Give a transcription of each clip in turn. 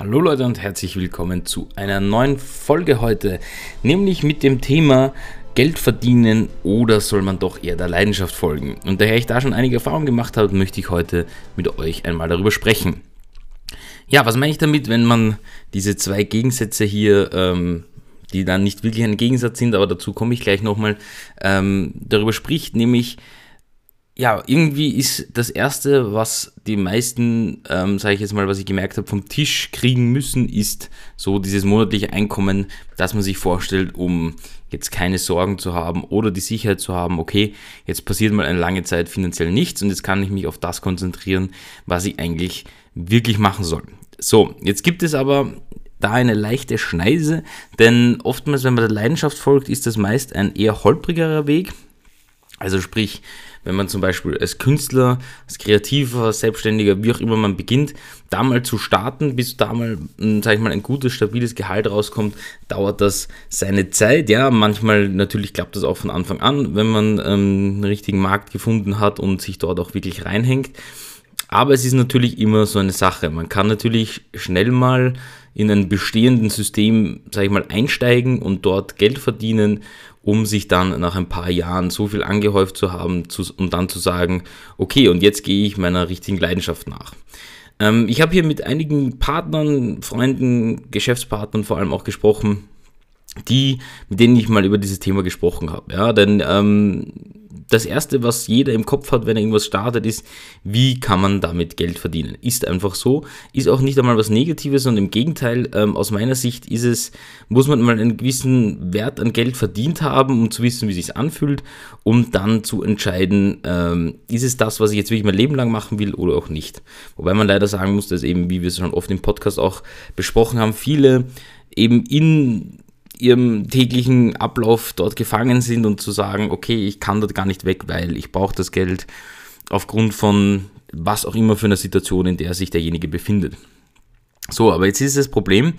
Hallo Leute und herzlich willkommen zu einer neuen Folge heute, nämlich mit dem Thema Geld verdienen oder soll man doch eher der Leidenschaft folgen? Und daher ich da schon einige Erfahrungen gemacht habe, möchte ich heute mit euch einmal darüber sprechen. Ja, was meine ich damit, wenn man diese zwei Gegensätze hier, ähm, die dann nicht wirklich ein Gegensatz sind, aber dazu komme ich gleich nochmal, ähm, darüber spricht, nämlich ja, irgendwie ist das Erste, was die meisten, ähm, sage ich jetzt mal, was ich gemerkt habe, vom Tisch kriegen müssen, ist so dieses monatliche Einkommen, das man sich vorstellt, um jetzt keine Sorgen zu haben oder die Sicherheit zu haben, okay, jetzt passiert mal eine lange Zeit finanziell nichts und jetzt kann ich mich auf das konzentrieren, was ich eigentlich wirklich machen soll. So, jetzt gibt es aber da eine leichte Schneise, denn oftmals, wenn man der Leidenschaft folgt, ist das meist ein eher holprigerer Weg. Also sprich, wenn man zum Beispiel als Künstler, als Kreativer, Selbstständiger, wie auch immer man beginnt, da mal zu starten, bis da mal, hm, sag ich mal, ein gutes, stabiles Gehalt rauskommt, dauert das seine Zeit. Ja, manchmal natürlich klappt das auch von Anfang an, wenn man ähm, einen richtigen Markt gefunden hat und sich dort auch wirklich reinhängt. Aber es ist natürlich immer so eine Sache. Man kann natürlich schnell mal in ein bestehendes System, sage ich mal, einsteigen und dort Geld verdienen um sich dann nach ein paar Jahren so viel angehäuft zu haben, zu, um dann zu sagen, okay, und jetzt gehe ich meiner richtigen Leidenschaft nach. Ähm, ich habe hier mit einigen Partnern, Freunden, Geschäftspartnern vor allem auch gesprochen, die, mit denen ich mal über dieses Thema gesprochen habe. Ja, denn ähm, das Erste, was jeder im Kopf hat, wenn er irgendwas startet, ist, wie kann man damit Geld verdienen? Ist einfach so. Ist auch nicht einmal was Negatives, sondern im Gegenteil, ähm, aus meiner Sicht ist es, muss man mal einen gewissen Wert an Geld verdient haben, um zu wissen, wie es sich anfühlt, um dann zu entscheiden, ähm, ist es das, was ich jetzt wirklich mein Leben lang machen will oder auch nicht. Wobei man leider sagen muss, dass eben, wie wir es schon oft im Podcast auch besprochen haben, viele eben in ihrem täglichen Ablauf dort gefangen sind und zu sagen, okay, ich kann dort gar nicht weg, weil ich brauche das Geld aufgrund von was auch immer für einer Situation, in der sich derjenige befindet. So, aber jetzt ist das Problem,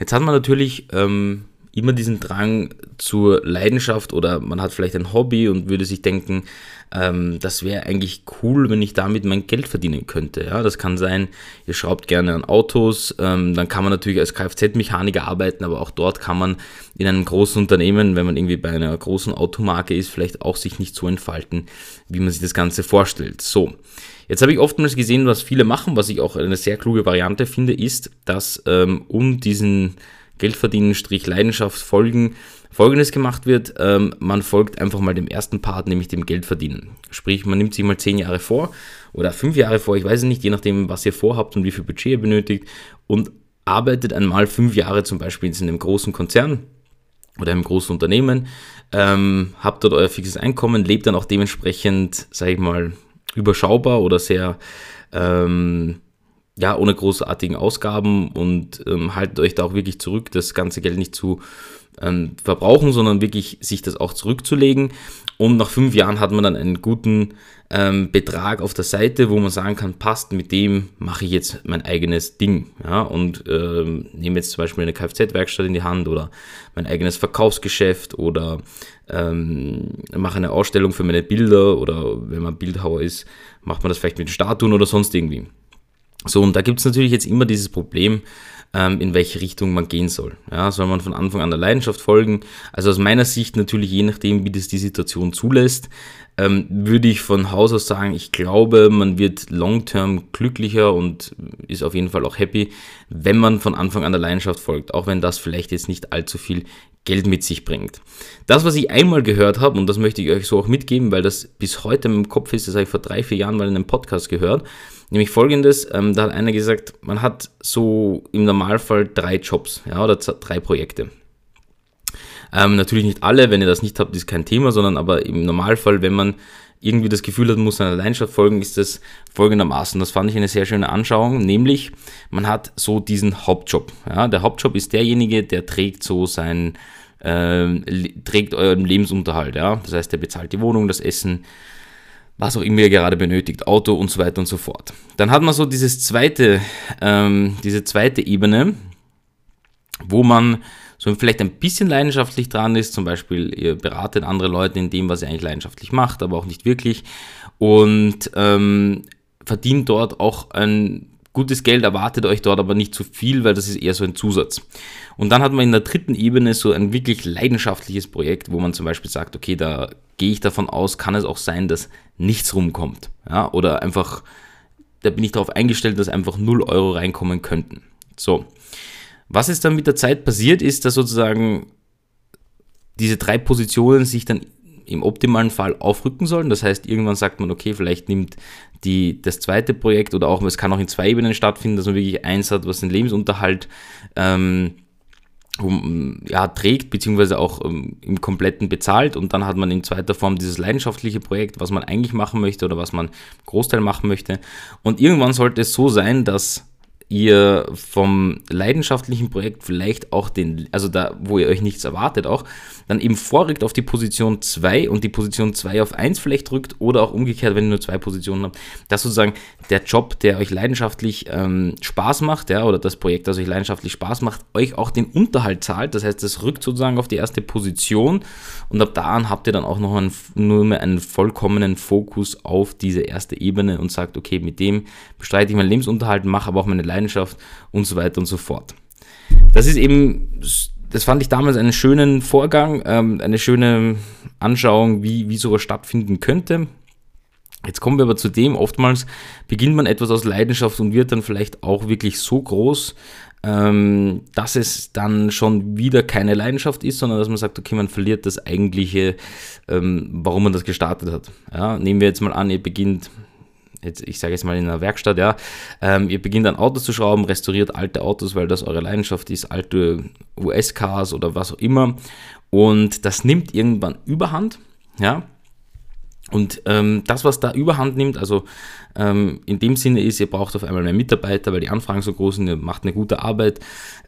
jetzt hat man natürlich ähm, immer diesen Drang zur Leidenschaft oder man hat vielleicht ein Hobby und würde sich denken, ähm, das wäre eigentlich cool, wenn ich damit mein Geld verdienen könnte. Ja, das kann sein, ihr schraubt gerne an Autos, ähm, dann kann man natürlich als Kfz-Mechaniker arbeiten, aber auch dort kann man in einem großen Unternehmen, wenn man irgendwie bei einer großen Automarke ist, vielleicht auch sich nicht so entfalten, wie man sich das Ganze vorstellt. So. Jetzt habe ich oftmals gesehen, was viele machen, was ich auch eine sehr kluge Variante finde, ist, dass ähm, um diesen Geldverdienen, Strich Leidenschaft folgen, folgendes gemacht wird, ähm, man folgt einfach mal dem ersten Part, nämlich dem Geldverdienen. Sprich, man nimmt sich mal zehn Jahre vor oder fünf Jahre vor, ich weiß es nicht, je nachdem, was ihr vorhabt und wie viel Budget ihr benötigt und arbeitet einmal fünf Jahre zum Beispiel in einem großen Konzern oder einem großen Unternehmen, ähm, habt dort euer fixes Einkommen, lebt dann auch dementsprechend, sage ich mal, überschaubar oder sehr ähm, ja, ohne großartigen Ausgaben und ähm, haltet euch da auch wirklich zurück, das ganze Geld nicht zu ähm, verbrauchen, sondern wirklich sich das auch zurückzulegen. Und nach fünf Jahren hat man dann einen guten ähm, Betrag auf der Seite, wo man sagen kann, passt, mit dem mache ich jetzt mein eigenes Ding. Ja, und ähm, nehme jetzt zum Beispiel eine Kfz-Werkstatt in die Hand oder mein eigenes Verkaufsgeschäft oder ähm, mache eine Ausstellung für meine Bilder oder wenn man Bildhauer ist, macht man das vielleicht mit Statuen oder sonst irgendwie. So, und da gibt es natürlich jetzt immer dieses Problem, ähm, in welche Richtung man gehen soll. Ja, soll man von Anfang an der Leidenschaft folgen? Also aus meiner Sicht natürlich, je nachdem, wie das die Situation zulässt, ähm, würde ich von Haus aus sagen, ich glaube, man wird long-term glücklicher und ist auf jeden Fall auch happy, wenn man von Anfang an der Leidenschaft folgt, auch wenn das vielleicht jetzt nicht allzu viel Geld mit sich bringt. Das, was ich einmal gehört habe, und das möchte ich euch so auch mitgeben, weil das bis heute im Kopf ist, das habe ich vor drei, vier Jahren mal in einem Podcast gehört, nämlich folgendes, ähm, da hat einer gesagt, man hat so im Normalfall drei Jobs ja, oder drei Projekte. Ähm, natürlich nicht alle, wenn ihr das nicht habt, ist kein Thema, sondern aber im Normalfall, wenn man irgendwie das Gefühl hat, muss einer Leidenschaft folgen, ist das folgendermaßen. Das fand ich eine sehr schöne Anschauung, nämlich man hat so diesen Hauptjob. Ja, der Hauptjob ist derjenige, der trägt so sein, äh, trägt euren Lebensunterhalt. Ja, das heißt, der bezahlt die Wohnung, das Essen, was auch immer ihr gerade benötigt, Auto und so weiter und so fort. Dann hat man so dieses zweite, ähm, diese zweite Ebene, wo man so vielleicht ein bisschen leidenschaftlich dran ist, zum Beispiel ihr beratet andere Leute in dem, was ihr eigentlich leidenschaftlich macht, aber auch nicht wirklich und ähm, verdient dort auch ein gutes Geld erwartet euch dort aber nicht zu viel, weil das ist eher so ein Zusatz. Und dann hat man in der dritten Ebene so ein wirklich leidenschaftliches Projekt, wo man zum Beispiel sagt, okay, da gehe ich davon aus, kann es auch sein, dass nichts rumkommt. Ja, oder einfach, da bin ich darauf eingestellt, dass einfach 0 Euro reinkommen könnten. So. Was ist dann mit der Zeit passiert, ist, dass sozusagen diese drei Positionen sich dann im optimalen Fall aufrücken sollen. Das heißt, irgendwann sagt man, okay, vielleicht nimmt die, das zweite Projekt oder auch, es kann auch in zwei Ebenen stattfinden, dass man wirklich eins hat, was den Lebensunterhalt ähm, ja, trägt, beziehungsweise auch um, im Kompletten bezahlt und dann hat man in zweiter Form dieses leidenschaftliche Projekt, was man eigentlich machen möchte oder was man Großteil machen möchte. Und irgendwann sollte es so sein, dass ihr vom leidenschaftlichen Projekt vielleicht auch den, also da, wo ihr euch nichts erwartet auch, dann eben vorrückt auf die Position 2 und die Position 2 auf 1 vielleicht drückt oder auch umgekehrt, wenn ihr nur zwei Positionen habt, dass sozusagen der Job, der euch leidenschaftlich ähm, Spaß macht, ja, oder das Projekt, das euch leidenschaftlich Spaß macht, euch auch den Unterhalt zahlt. Das heißt, das rückt sozusagen auf die erste Position und ab da an habt ihr dann auch noch einen, nur mehr einen vollkommenen Fokus auf diese erste Ebene und sagt, okay, mit dem bestreite ich meinen Lebensunterhalt, mache aber auch meine Leidenschaft und so weiter und so fort. Das ist eben das fand ich damals einen schönen Vorgang, ähm, eine schöne Anschauung, wie, wie sowas stattfinden könnte. Jetzt kommen wir aber zu dem, oftmals beginnt man etwas aus Leidenschaft und wird dann vielleicht auch wirklich so groß, ähm, dass es dann schon wieder keine Leidenschaft ist, sondern dass man sagt, okay, man verliert das eigentliche, ähm, warum man das gestartet hat. Ja, nehmen wir jetzt mal an, ihr beginnt jetzt, ich sage jetzt mal in einer Werkstatt, ja, ähm, ihr beginnt an Autos zu schrauben, restauriert alte Autos, weil das eure Leidenschaft ist, alte US-Cars oder was auch immer. Und das nimmt irgendwann Überhand, ja. Und ähm, das, was da Überhand nimmt, also ähm, in dem Sinne ist, ihr braucht auf einmal mehr Mitarbeiter, weil die Anfragen so groß sind, ihr macht eine gute Arbeit.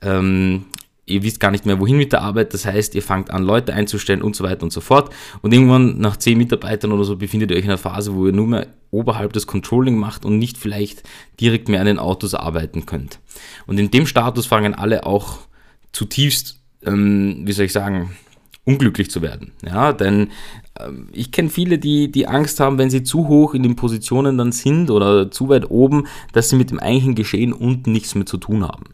Ähm, ihr wisst gar nicht mehr, wohin mit der Arbeit. Das heißt, ihr fangt an, Leute einzustellen und so weiter und so fort. Und irgendwann nach zehn Mitarbeitern oder so befindet ihr euch in einer Phase, wo ihr nur mehr oberhalb des Controlling macht und nicht vielleicht direkt mehr an den Autos arbeiten könnt. Und in dem Status fangen alle auch zutiefst, ähm, wie soll ich sagen, unglücklich zu werden. Ja, denn ähm, ich kenne viele, die, die Angst haben, wenn sie zu hoch in den Positionen dann sind oder zu weit oben, dass sie mit dem eigentlichen Geschehen unten nichts mehr zu tun haben.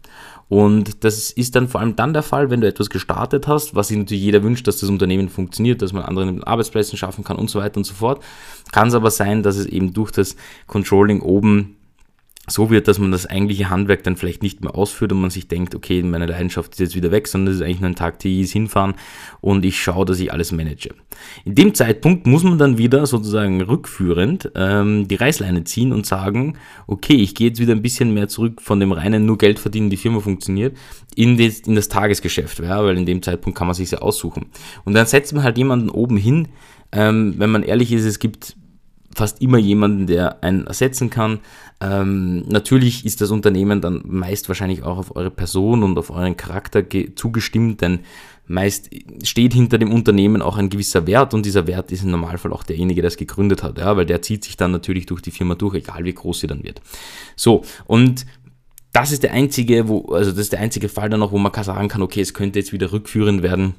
Und das ist dann vor allem dann der Fall, wenn du etwas gestartet hast, was sich natürlich jeder wünscht, dass das Unternehmen funktioniert, dass man anderen Arbeitsplätze schaffen kann und so weiter und so fort. Kann es aber sein, dass es eben durch das Controlling oben so wird, dass man das eigentliche Handwerk dann vielleicht nicht mehr ausführt und man sich denkt, okay, meine Leidenschaft ist jetzt wieder weg, sondern das ist eigentlich nur ein Tag TIs hinfahren und ich schaue, dass ich alles manage. In dem Zeitpunkt muss man dann wieder sozusagen rückführend ähm, die Reißleine ziehen und sagen, okay, ich gehe jetzt wieder ein bisschen mehr zurück von dem reinen nur Geld verdienen, die Firma funktioniert, in das, in das Tagesgeschäft, ja, weil in dem Zeitpunkt kann man sich ja aussuchen. Und dann setzt man halt jemanden oben hin, ähm, wenn man ehrlich ist, es gibt fast immer jemanden, der einen ersetzen kann. Ähm, natürlich ist das Unternehmen dann meist wahrscheinlich auch auf eure Person und auf euren Charakter zugestimmt, denn meist steht hinter dem Unternehmen auch ein gewisser Wert und dieser Wert ist im Normalfall auch derjenige, der es gegründet hat, ja, weil der zieht sich dann natürlich durch die Firma durch, egal wie groß sie dann wird. So, und das ist der einzige, wo, also das ist der einzige Fall dann noch, wo man sagen kann, okay, es könnte jetzt wieder rückführend werden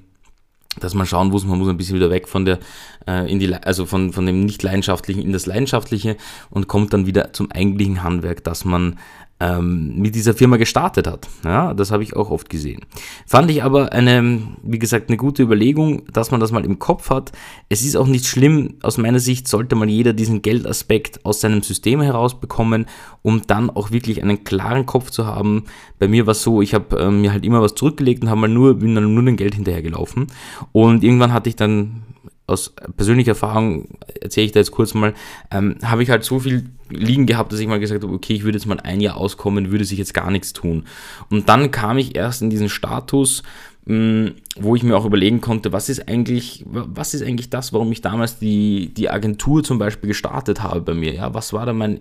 dass man schauen muss, man muss ein bisschen wieder weg von der, äh, in die, also von, von dem nicht leidenschaftlichen in das leidenschaftliche und kommt dann wieder zum eigentlichen Handwerk, dass man ähm, mit dieser Firma gestartet hat. Ja, das habe ich auch oft gesehen. Fand ich aber eine, wie gesagt, eine gute Überlegung, dass man das mal im Kopf hat. Es ist auch nicht schlimm, aus meiner Sicht sollte mal jeder diesen Geldaspekt aus seinem System herausbekommen, um dann auch wirklich einen klaren Kopf zu haben. Bei mir war es so, ich habe äh, mir halt immer was zurückgelegt und habe mal nur, bin dann nur dem Geld hinterhergelaufen. Und irgendwann hatte ich dann aus persönlicher Erfahrung, erzähle ich da jetzt kurz mal, ähm, habe ich halt so viel liegen gehabt, dass ich mal gesagt habe, okay, ich würde jetzt mal ein Jahr auskommen, würde sich jetzt gar nichts tun. Und dann kam ich erst in diesen Status, mh, mm, wo ich mir auch überlegen konnte, was ist eigentlich, was ist eigentlich das, warum ich damals die, die Agentur zum Beispiel gestartet habe bei mir. Ja, was war da mein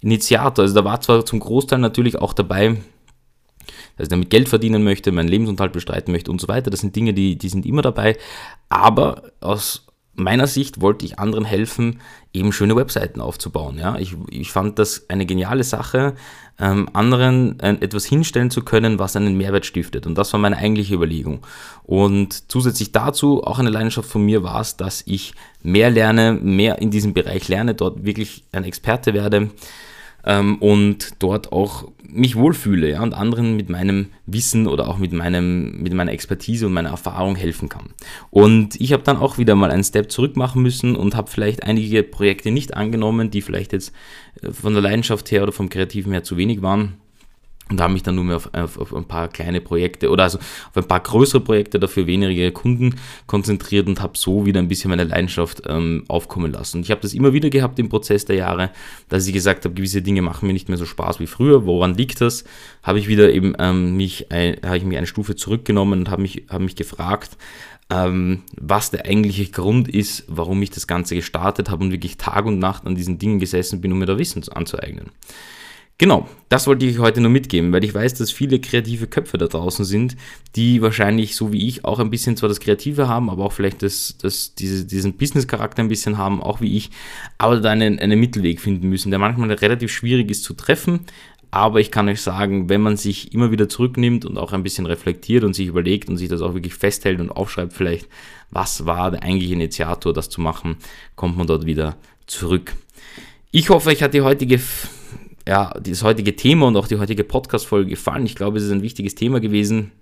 Initiator? Also da war zwar zum Großteil natürlich auch dabei, dass ich damit Geld verdienen möchte, meinen Lebensunterhalt bestreiten möchte und so weiter. Das sind Dinge, die, die sind immer dabei. Aber aus meiner Sicht wollte ich anderen helfen, eben schöne Webseiten aufzubauen. Ja? Ich, ich fand das eine geniale Sache, ähm, anderen äh, etwas hinstellen zu können, was einen Mehrwert stiftet. Und das war meine eigentliche Überlegung. Und zusätzlich dazu, auch eine Leidenschaft von mir war es, dass ich mehr lerne, mehr in diesem Bereich lerne, dort wirklich ein Experte werde ähm, und dort auch mich wohlfühle ja, und anderen mit meinem Wissen oder auch mit, meinem, mit meiner Expertise und meiner Erfahrung helfen kann. Und ich habe dann auch wieder mal einen Step zurück machen müssen und habe vielleicht einige Projekte nicht angenommen, die vielleicht jetzt äh, von der Leidenschaft her oder vom Kreativen her zu wenig waren und habe mich dann nur mehr auf, auf, auf, ein paar kleine Projekte oder also auf ein paar größere Projekte dafür weniger Kunden konzentriert und habe so wieder ein bisschen meine Leidenschaft ähm, aufkommen lassen. Und ich habe das immer wieder gehabt im Prozess der Jahre, dass ich gesagt habe, gewisse Dinge machen mir nicht mehr so Spaß wie früher. Woran liegt das? Habe ich wieder eben ähm, mich, habe ich mich eine Stufe zurückgenommen und habe mich, habe mich gefragt, ähm, was der eigentliche Grund ist, warum ich das Ganze gestartet habe und wirklich Tag und Nacht an diesen Dingen gesessen bin, um mir da Wissen anzueignen. Genau, das wollte ich heute nur mitgeben, weil ich weiß, dass viele kreative Köpfe da draußen sind, die wahrscheinlich so wie ich auch ein bisschen zwar das Kreative haben, aber auch vielleicht das, das, diese, diesen Business-Charakter ein bisschen haben, auch wie ich, aber da einen, einen Mittelweg finden müssen, der manchmal relativ schwierig ist zu treffen. Aber ich kann euch sagen, wenn man sich immer wieder zurücknimmt und auch ein bisschen reflektiert und sich überlegt und sich das auch wirklich festhält und aufschreibt, vielleicht, was war der eigentliche Initiator, das zu machen, kommt man dort wieder zurück. Ich hoffe, euch hat die heutige ja, das heutige Thema und auch die heutige Podcast-Folge gefallen. Ich glaube, es ist ein wichtiges Thema gewesen.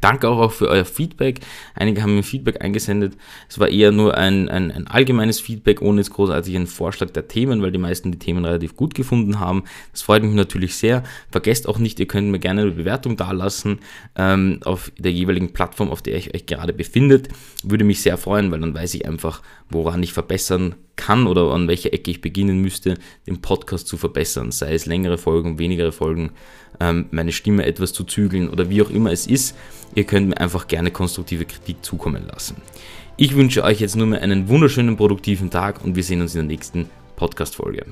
Danke auch für euer Feedback. Einige haben mir Feedback eingesendet. Es war eher nur ein, ein, ein, allgemeines Feedback, ohne jetzt großartig einen Vorschlag der Themen, weil die meisten die Themen relativ gut gefunden haben. Das freut mich natürlich sehr. Vergesst auch nicht, ihr könnt mir gerne eine Bewertung dalassen ähm, auf der jeweiligen Plattform, auf der ihr euch gerade befindet. Würde mich sehr freuen, weil dann weiß ich einfach, woran ich verbessern kann oder an welcher Ecke ich beginnen müsste, den Podcast zu verbessern. Sei es längere Folgen, weniger Folgen, ähm, meine Stimme etwas zu zügeln oder wie auch immer es ist. Ihr könnt mir einfach gerne konstruktive Kritik zukommen lassen. Ich wünsche euch jetzt nur mehr einen wunderschönen, produktiven Tag und wir sehen uns in der nächsten Podcast-Folge.